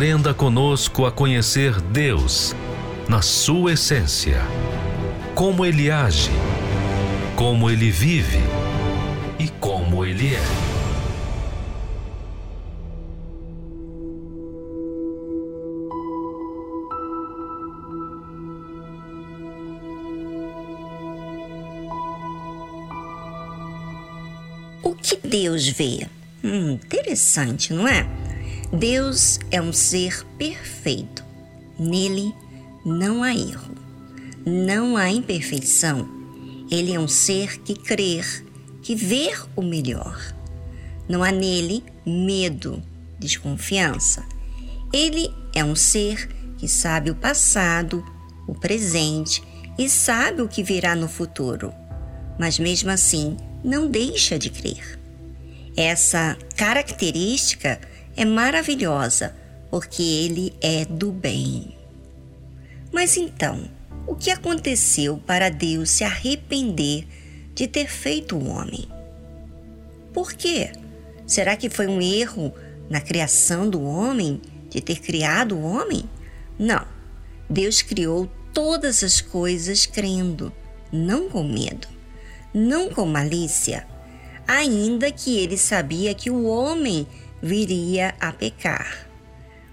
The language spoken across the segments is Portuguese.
Aprenda conosco a conhecer Deus na sua essência, como Ele age, como Ele vive e como ele é. O que Deus vê? Hum, interessante, não é? Deus é um ser perfeito. Nele não há erro, não há imperfeição. Ele é um ser que crer que ver o melhor. Não há nele medo, desconfiança. Ele é um ser que sabe o passado, o presente e sabe o que virá no futuro, mas mesmo assim não deixa de crer. Essa característica é maravilhosa porque ele é do bem. Mas então, o que aconteceu para Deus se arrepender de ter feito o homem. Por quê? Será que foi um erro na criação do homem, de ter criado o homem? Não. Deus criou todas as coisas crendo, não com medo, não com malícia, ainda que ele sabia que o homem viria a pecar.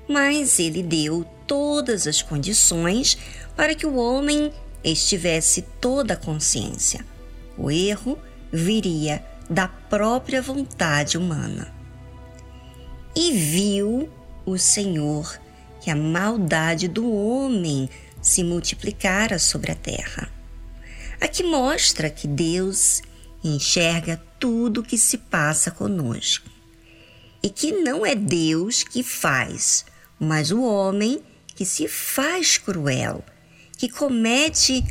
Mas ele deu todas as condições para que o homem estivesse toda a consciência. O erro viria da própria vontade humana. E viu o Senhor que a maldade do homem se multiplicara sobre a terra. Aqui mostra que Deus enxerga tudo o que se passa conosco e que não é Deus que faz, mas o homem que se faz cruel, que comete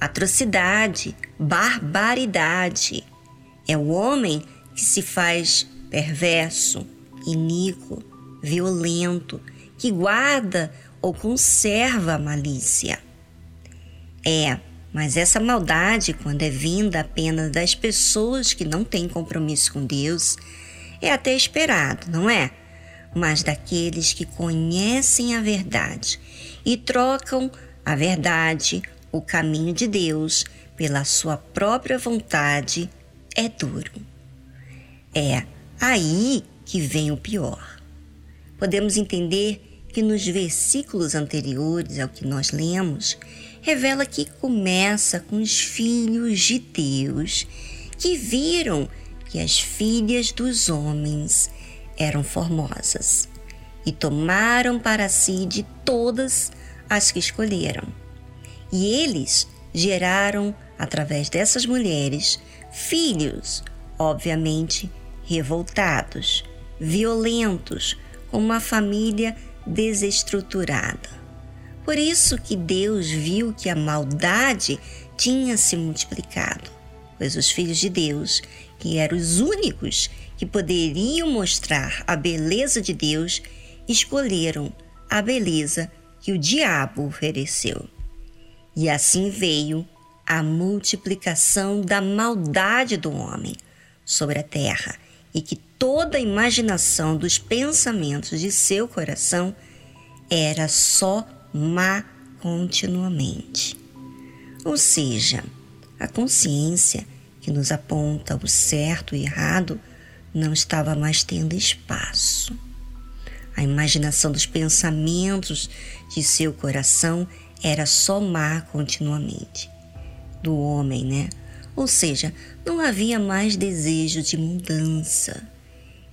atrocidade, barbaridade. É o homem que se faz perverso, iníquo, violento, que guarda ou conserva a malícia. É, mas essa maldade, quando é vinda apenas das pessoas que não têm compromisso com Deus, é até esperado, não é? Mas daqueles que conhecem a verdade e trocam a verdade o caminho de Deus pela sua própria vontade é duro. É aí que vem o pior. Podemos entender que nos versículos anteriores ao que nós lemos, revela que começa com os filhos de Deus que viram que as filhas dos homens eram formosas e tomaram para si de todas as que escolheram e eles geraram, através dessas mulheres, filhos, obviamente revoltados, violentos, com uma família desestruturada. Por isso que Deus viu que a maldade tinha se multiplicado, pois os filhos de Deus, que eram os únicos que poderiam mostrar a beleza de Deus, escolheram a beleza que o diabo ofereceu. E assim veio a multiplicação da maldade do homem sobre a terra, e que toda a imaginação dos pensamentos de seu coração era só má continuamente. Ou seja, a consciência que nos aponta o certo e errado não estava mais tendo espaço. A imaginação dos pensamentos de seu coração era má continuamente. Do homem, né? Ou seja, não havia mais desejo de mudança.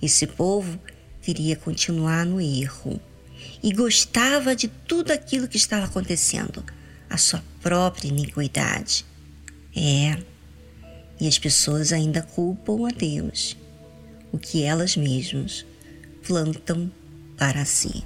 Esse povo queria continuar no erro e gostava de tudo aquilo que estava acontecendo, a sua própria iniquidade. É, e as pessoas ainda culpam a Deus o que elas mesmas plantam para si.